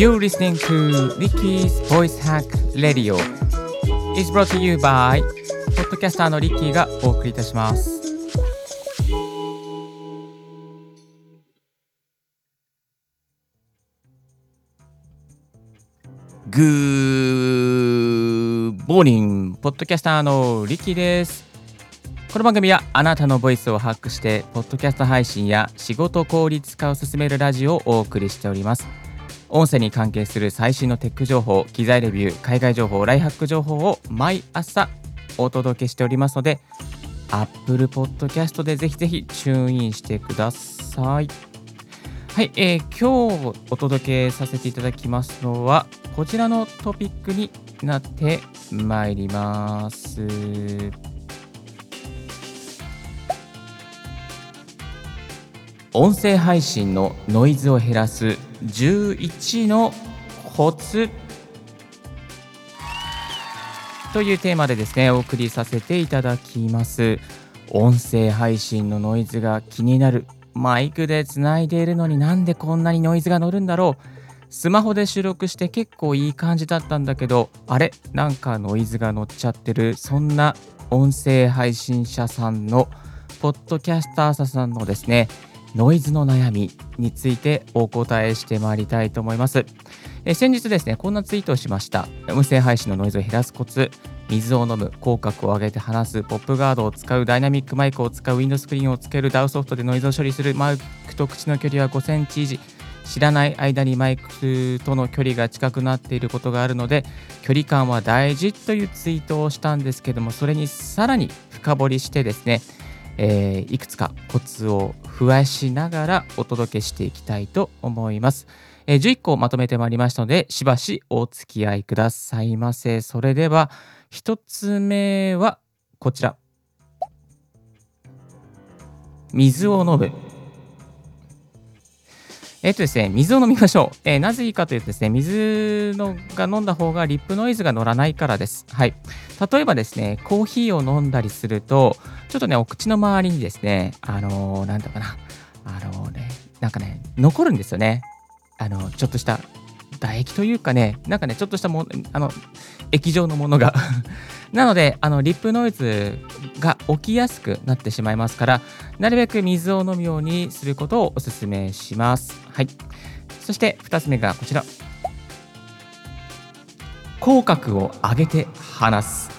You're listening to Ricky's Voice Hack Radio. It's brought to you by ポッドキャスターのリッキーがお送りいたします。グーモーニングポッドキャスターのリッキーです。この番組はあなたのボイスをハックしてポッドキャスト配信や仕事効率化を進めるラジオをお送りしております音声に関係する最新のテック情報機材レビュー海外情報ライハック情報を毎朝お届けしておりますので Apple Podcast でぜひぜひチューンインしてください。はい、えー、今日お届けさせていただきますのはこちらのトピックになってまいります。音声配信のノイズを減らす11のコツというテーマでですねお送りさせていただきます。音声配信のノイズが気になる。マイクでつないでいるのになんでこんなにノイズが乗るんだろう。スマホで収録して結構いい感じだったんだけどあれ？なんかノイズが乗っちゃってる。そんな音声配信者さんのポッドキャスターさんのですねノイズの悩みについてお答えしてまいりたいと思います。え先日ですね、こんなツイートをしました。音声配信のノイズを減らすコツ、水を飲む、口角を上げて話す、ポップガードを使う、ダイナミックマイクを使う、ウィンドスクリーンをつける、 DAW ソフトでノイズを処理する、マイクと口の距離は5センチ以上。知らない間にマイクとの距離が近くなっていることがあるので距離感は大事というツイートをしたんですけどもそれにさらに深掘りしてですねえー、いくつかコツを増やしながらお届けしていきたいと思います。えー、11個まとめてまいりましたので、しばしお付き合いくださいませ。それでは、1つ目はこちら。水を飲む。えっ、とですね、水を飲みましょう。えー、なぜいいかというとですね、水のが飲んだ方がリップノイズが乗らないからです。はい。例えばですね、コーヒーを飲んだりすると、ちょっとね、お口の周りにですね、あのー、なんだかな、あの、ね、なんかね、残るんですよね。あの、ちょっとした唾液というかね、なんかね、ちょっとしたもあの液状のものが なので、あのリップノイズが起きやすくなってしまいますから、なるべく水を飲むようにすることをお勧めします。はい。そして2つ目がこちら。口角を上げて話す。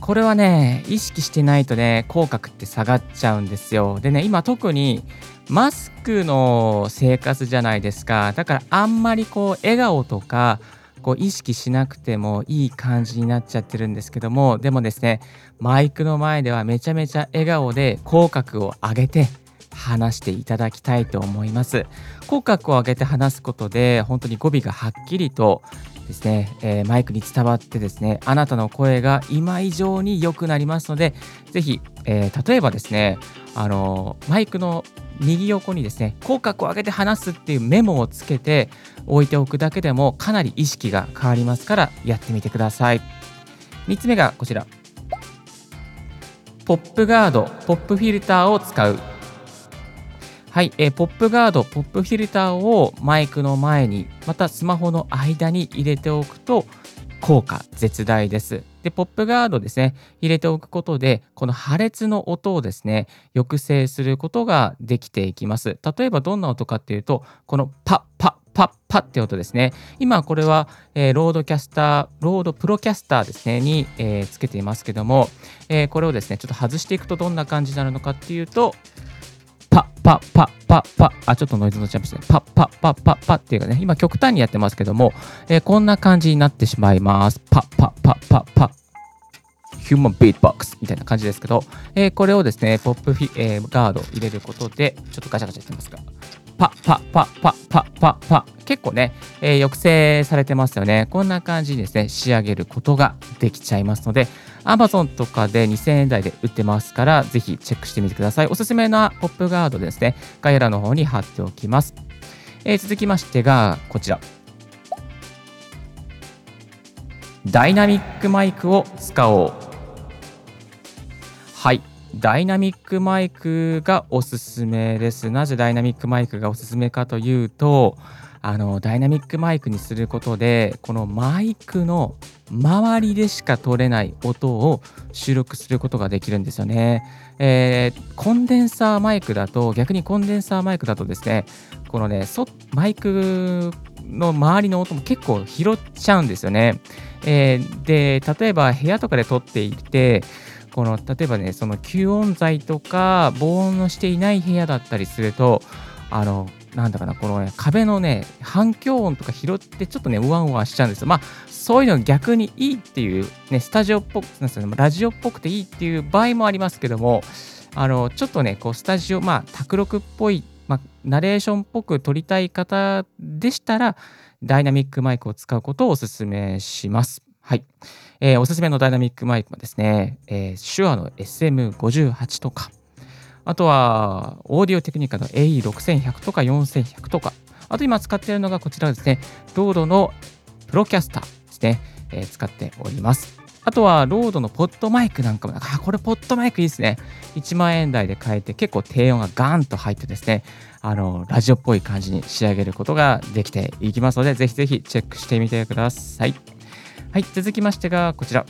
これはね、意識してないとね、口角って下がっちゃうんですよ。でね、今特にマスクの生活じゃないですか。だからあんまりこう、笑顔とか、こう意識しなくてもいい感じになっちゃってるんですけどもでもですねマイクの前ではめちゃめちゃ笑顔で口角を上げて話していただきたいと思います口角を上げて話すことで本当に語尾がはっきりとですね、えー、マイクに伝わってですねあなたの声が今以上に良くなりますのでぜひ、えー、例えばですねあのマイクの右横にですね口角を上げて話すっていうメモをつけて置いておくだけでもかなり意識が変わりますからやってみてください。3つ目がこちら。ポップガードポップフィルターを使う。はい、えー、ポップガード、ポップフィルターをマイクの前に、またスマホの間に入れておくと効果絶大です。で、ポップガードですね、入れておくことで、この破裂の音をですね、抑制することができていきます。例えばどんな音かっていうと、このパッパッパッパッって音ですね。今これは、えー、ロードキャスター、ロードプロキャスターですね、に、えー、つけていますけども、えー、これをですね、ちょっと外していくとどんな感じになるのかっていうと、パッパッパッパッパッ、あ、ちょっとノイズのチャンプですね。パッパッパッパッパッっていうかね、今極端にやってますけども、え、こんな感じになってしまいます。パッパッパッパッパッ。ヒューマンビートボックスみたいな感じですけど、えー、これをですね、ポップフィ、えー、ガード入れることで、ちょっとガチャガチャやってますが、パッパッパッパッパッパッパッ結構ね、えー、抑制されてますよね。こんな感じにですね、仕上げることができちゃいますので、Amazon とかで2000円台で売ってますから、ぜひチェックしてみてください。おすすめなポップガードですね、概要欄の方に貼っておきます。えー、続きましてが、こちら。ダイナミックマイクを使おう。はい。ダイナミックマイクがおすすめです。なぜダイナミックマイクがおすすめかというと、あのダイナミックマイクにすることでこのマイクの周りでしか取れない音を収録することができるんですよね。えー、コンデンサーマイクだと逆にコンデンサーマイクだとですねこのねマイクの周りの音も結構拾っちゃうんですよね。えー、で例えば部屋とかで撮っていてこの例えばねその吸音材とか防音のしていない部屋だったりするとあのなんだかなこの、ね、壁のね反響音とか拾ってちょっとねうわんうわしちゃうんですよまあそういうの逆にいいっていうねスタジオっぽくなんすねラジオっぽくていいっていう場合もありますけどもあのちょっとねこうスタジオまあ卓録っぽい、まあ、ナレーションっぽく撮りたい方でしたらダイナミックマイクを使うことをお勧めします。はい。えー、おすすめのダイナミックマイクはですね、えー、手話の SM58 とか、あとは、オーディオテクニカの AE6100 とか4100とか、あと今使っているのがこちらですね、ロードのプロキャスターですね、えー、使っております。あとは、ロードのポッドマイクなんかも、あ、これポッドマイクいいですね。1万円台で買えて、結構低音がガーンと入ってですね、あの、ラジオっぽい感じに仕上げることができていきますので、ぜひぜひチェックしてみてください。はい、続きましてがこちら。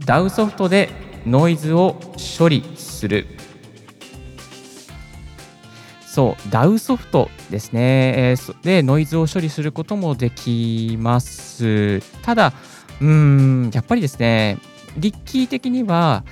DAW ソフトでノイズを処理する。そう、DAW ソフトですね。で、ノイズを処理することもできます。ただ、うーん、やっぱりですね、リッキー的には、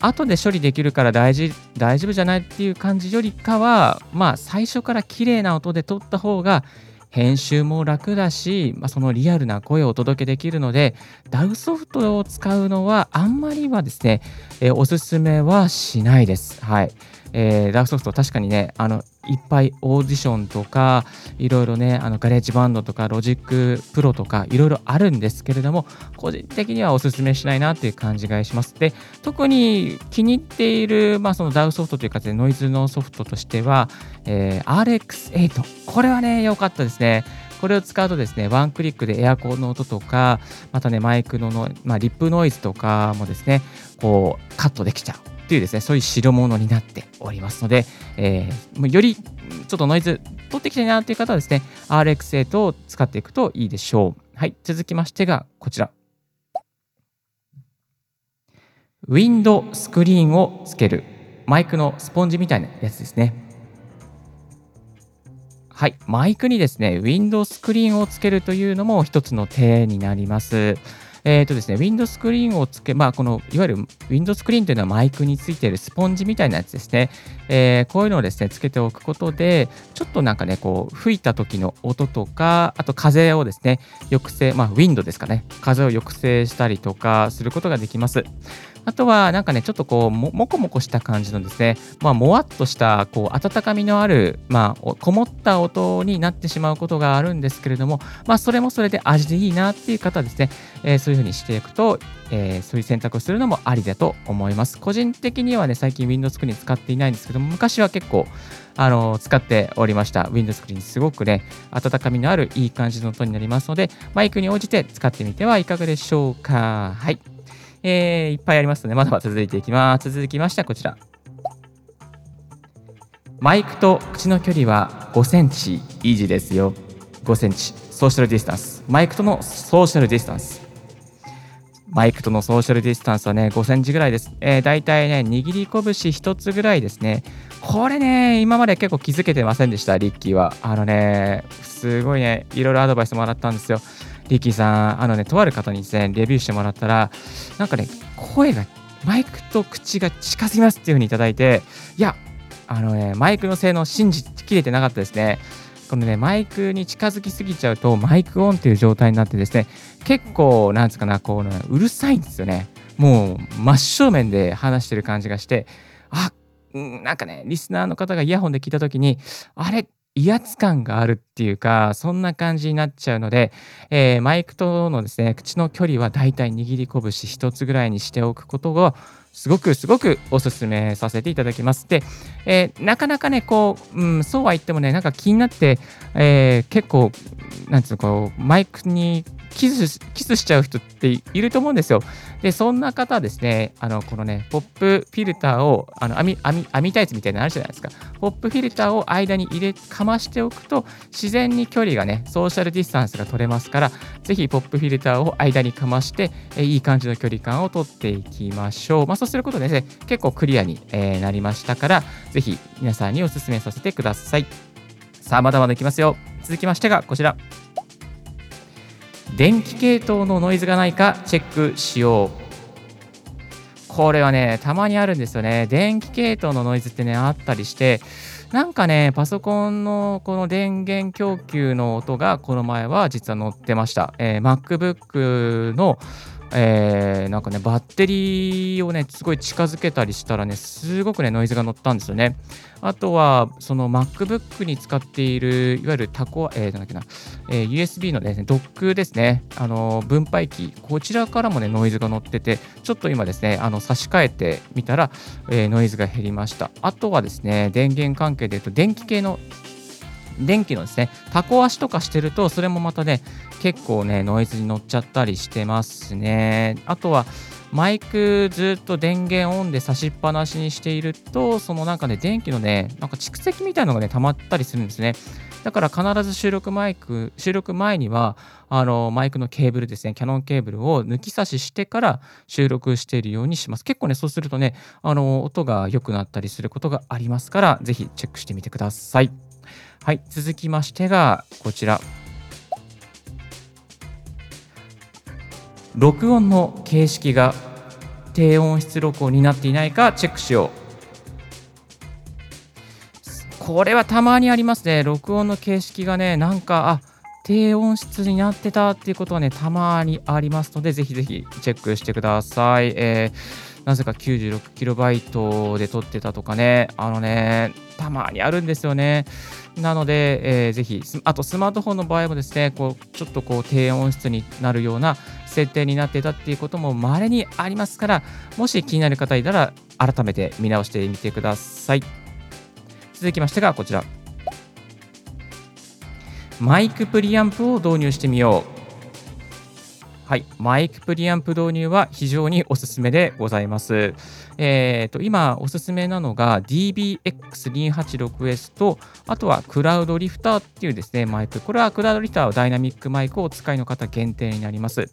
後で処理できるから大事大丈夫じゃないっていう感じよりかは、まあ、最初から綺麗な音で撮った方が編集も楽だし、まあ、そのリアルな声をお届けできるので、DAW ソフトを使うのはあんまりはですね、え、おすすめはしないです。はい。えー、 DAW ソフト確かにね、あの、いっぱいオーディションとか、いろいろね、あのガレージバンドとか、ロジックプロとか、いろいろあるんですけれども、個人的にはお勧めしないなっていう感じがします。で、特に気に入っている、まあ、その DAW ソフトというか、ノイズのソフトとしては、えー、RX8。これはね、良かったですね。これを使うとですね、ワンクリックでエアコンの音とか、またね、マイクのの、まあ、リップノイズとかもですね、こう、カットできちゃう。というですね、そういう代物になっておりますので、えー、よりちょっとノイズ取ってきたいなという方はですね、RX8 を使っていくといいでしょう。はい、続きましてがこちら。ウィンドスクリーンをつける。マイクのスポンジみたいなやつですね。はい、マイクにですね、ウィンドスクリーンをつけるというのも一つの手になります。えっ、ー、とですね、ウィンドスクリーンをつけ、まあ、この、いわゆるウィンドスクリーンというのはマイクについているスポンジみたいなやつですね。えー、こういうのをですね、つけておくことで、ちょっとなんかね、こう、吹いた時の音とか、あと風をですね、抑制、まあ、ウィンドですかね、風を抑制したりとかすることができます。あとは、なんかね、ちょっとこうも、もこもこした感じのですね、まあ、もわっとした、こう、温かみのある、まあ、こもった音になってしまうことがあるんですけれども、まあ、それもそれで味でいいなっていう方はですね、えー、そういうふうにしていくと、えー、そういう選択をするのもありだと思います。個人的にはね、最近 Windows スクリーン使っていないんですけども、昔は結構、あの使っておりました。Windows スクリーンすごくね、温かみのあるいい感じの音になりますので、マイクに応じて使ってみてはいかがでしょうか。はい。えー、いっぱいありますので、まだまだ続いていきます。続きましてはこちら。マイクと口の距離は5センチイージーですよ。5センチ。ソーシャルディスタンス。マイクとのソーシャルディスタンス。マイクとのソーシャルディスタンスはね、5センチぐらいです。えー、大体ね、握り拳1つぐらいですね。これね、今まで結構気づけてませんでした、リッキーは。あのね、すごいね、いろいろアドバイスもらったんですよ。リッキーさん、あのね、とある方にですね、レビューしてもらったら、なんかね、声が、マイクと口が近すぎますっていう風にいただいて、いや、あのね、マイクの性能信じきれてなかったですね。このね、マイクに近づきすぎちゃうと、マイクオンっていう状態になってですね、結構、なんつうかな、こう、ね、うるさいんですよね。もう、真正面で話してる感じがして、あ、なんかね、リスナーの方がイヤホンで聞いたときに、あれ、威圧感があるっていうか、そんな感じになっちゃうので、えー、マイクとのですね、口の距離はだいたい握り拳1つぐらいにしておくことを、すごくすごくおすすめさせていただきます。で、えー、なかなかね、こう、うん、そうは言ってもね、なんか気になって、えー、結構、なんつうの、こう、マイクにキスキスしちゃう人っていると思うんですよ。で、そんな方はですね、あのこのね、ポップフィルターを、あの網網網タイツみたいなのあるじゃないですか。ポップフィルターを間に入れ、かましておくと、自然に距離がね、ソーシャルディスタンスが取れますから、ぜひポップフィルターを間にかまして、えいい感じの距離感を取っていきましょう。まあ、そうすることでね、結構クリアに、えー、なりましたから、ぜひ皆さんにお勧めさせてください。さあ、まだまだいきますよ。続きましてがこちら。電気系統のノイズがないかチェックしよう。これはね、たまにあるんですよね。電気系統のノイズってね、あったりして、なんかね、パソコンのこの電源供給の音がこの前は実は載ってました。えー、MacBook のえー、なんかね、バッテリーをね、すごい近づけたりしたらね、すごくね、ノイズが乗ったんですよね。あとは、その MacBook に使っている、いわゆるタコ、えー、なんだっけな、えー、USB のですね、ドックですね、あの、分配器、こちらからもね、ノイズが乗ってて、ちょっと今ですね、あの、差し替えてみたら、えー、ノイズが減りました。あとはですね、電源関係で言うと、電気系の電気のですね、タコ足とかしてると、それもまたね、結構ね、ノイズに乗っちゃったりしてますね。あとは、マイクずっと電源オンで差しっぱなしにしていると、そのなんかね、電気のね、なんか蓄積みたいのがね、溜まったりするんですね。だから必ず収録マイク、収録前には、あの、マイクのケーブルですね、キャノンケーブルを抜き差ししてから収録しているようにします。結構ね、そうするとね、あの、音が良くなったりすることがありますから、ぜひチェックしてみてください。はい、続きましてが、こちら。録音の形式が低音質録音になっていないかチェックしよう。これはたまにありますね。録音の形式がね、なんか、あ低音質になってたっていうことはね、たまにありますので、ぜひぜひチェックしてください。えー、なぜか 96KB で撮ってたとかね、あのね、たまにあるんですよね。なので、えー、ぜひ、あとスマートフォンの場合もですね、こうちょっとこう低音質になるような設定になってたっていうことも稀にありますから、もし気になる方いたら、改めて見直してみてください。続きましてが、こちら。マイクプリアンプを導入してみよう。はい、マイクプリアンプ導入は非常におすすめでございます。えーと、今おすすめなのが DBX286S と、あとはクラウドリフターっていうですね、マイク。これはクラウドリフターダイナミックマイクをお使いの方限定になります。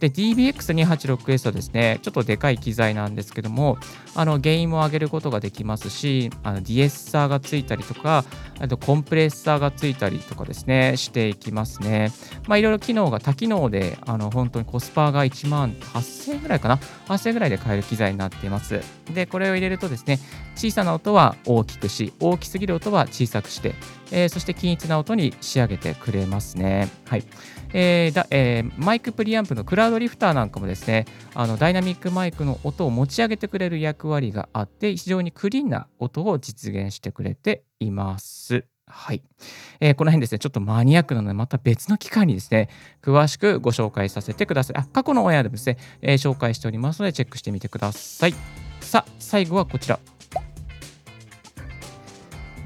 で、DBX286S はですね、ちょっとでかい機材なんですけども、あの、ゲインも上げることができますし、あのディエッサーがついたりとか、あとコンプレッサーがついたりとかですね、していきますね。まあ、いろいろ機能が多機能で、あの、本当にコスパが1万8000円ぐらいかな ?8000 円ぐらいで買える機材になっています。で、これを入れるとですね、小さな音は大きくし、大きすぎる音は小さくして、えー、そして均一な音に仕上げてくれますね。はい。えーだえー、マイクプリアンプのクラウドリフターなんかもですね、あのダイナミックマイクの音を持ち上げてくれる役割があって、非常にクリーンな音を実現してくれています。はい、えー、この辺ですね、ちょっとマニアックなので、また別の機会にですね、詳しくご紹介させてください。あ過去のオンエアでもですね、えー、紹介しておりますので、チェックしてみてください。さあ、最後はこちら。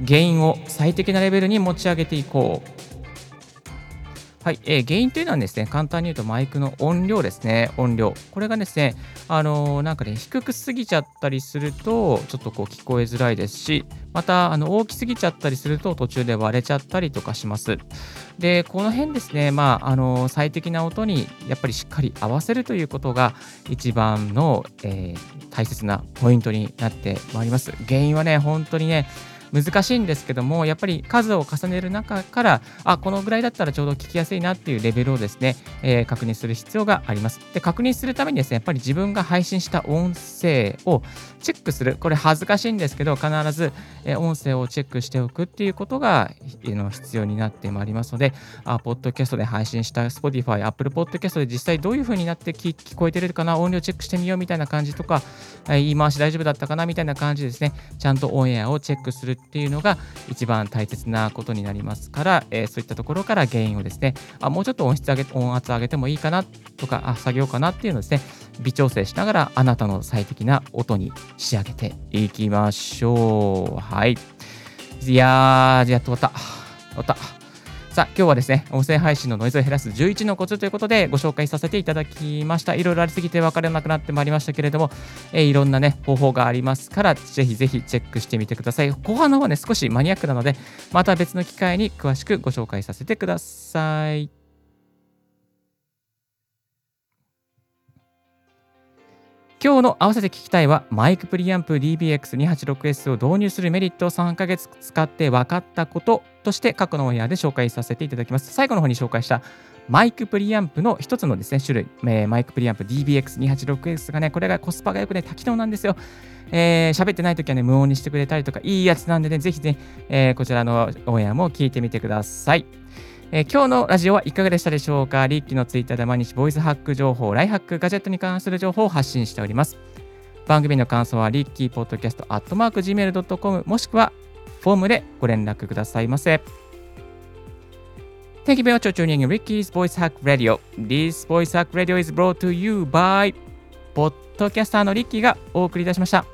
原因を最適なレベルに持ち上げていこう。はい、えー、原因というのはですね、簡単に言うとマイクの音量ですね、音量。これがですね、あのー、なんかね、低くすぎちゃったりすると、ちょっとこう聞こえづらいですし、また、あの、大きすぎちゃったりすると途中で割れちゃったりとかします。で、この辺ですね、まあ、あのー、最適な音にやっぱりしっかり合わせるということが一番の、えー、大切なポイントになってまいります。原因はね、本当にね、難しいんですけども、やっぱり数を重ねる中から、あ、このぐらいだったらちょうど聞きやすいなっていうレベルをですね、えー、確認する必要があります。で、確認するためにですね、やっぱり自分が配信した音声をチェックする。これ恥ずかしいんですけど、必ず、え音声をチェックしておくっていうことが、えの必要になってまいりますので、あ、ポッドキャストで配信した Spotify、Apple Podcast で実際どういう風になって聞こえてるかな、音量チェックしてみようみたいな感じとか、え言い回し大丈夫だったかなみたいな感じですね、ちゃんとオンエアをチェックするっていうのが一番大切なことになりますから、えー、そういったところから原因をですね、あもうちょっと音質上げ音圧上げてもいいかなとか、あ下げようかなっていうのをですね、微調整しながらあなたの最適な音に仕上げていきましょう。はい。いやー、やっと終わった。終わった。さあ、今日はですね、音声配信のノイズを減らす11のコツということでご紹介させていただきました。いろいろありすぎて分からなくなってまいりましたけれども、えー、いろんなね、方法がありますから、ぜひぜひチェックしてみてください。後半の方はね、少しマニアックなので、また別の機会に詳しくご紹介させてください。今日の合わせて聞きたいは、マイクプリアンプ DBX286S を導入するメリットを3ヶ月使って分かったこととして過去のオンエアで紹介させていただきます。最後の方に紹介したマイクプリアンプの一つのですね、種類、えー、マイクプリアンプ DBX286S がね、これがコスパが良くね、多機能なんですよ。えー、喋ってない時はね、無音にしてくれたりとか、いいやつなんでね、ぜひね、えー、こちらのオンエアも聞いてみてください。えー、今日のラジオはいかがでしたでしょうか？リッキーのツイッターで毎日ボイスハック情報、ライフハック、ガジェットに関する情報を発信しております。番組の感想はリッキーポッドキャストアットマーク Gmail.com もしくはフォームでご連絡くださいませ。Thank you very much for tuning in Ricky's Voice Hack Radio. This Voice Hack Radio is brought to you by ポッドキャスターのリッキーがお送りいたしました。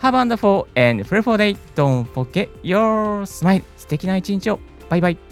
Have a wonderful and fruitful day. Don't forget your smile. 素敵な一日を。バイバイ。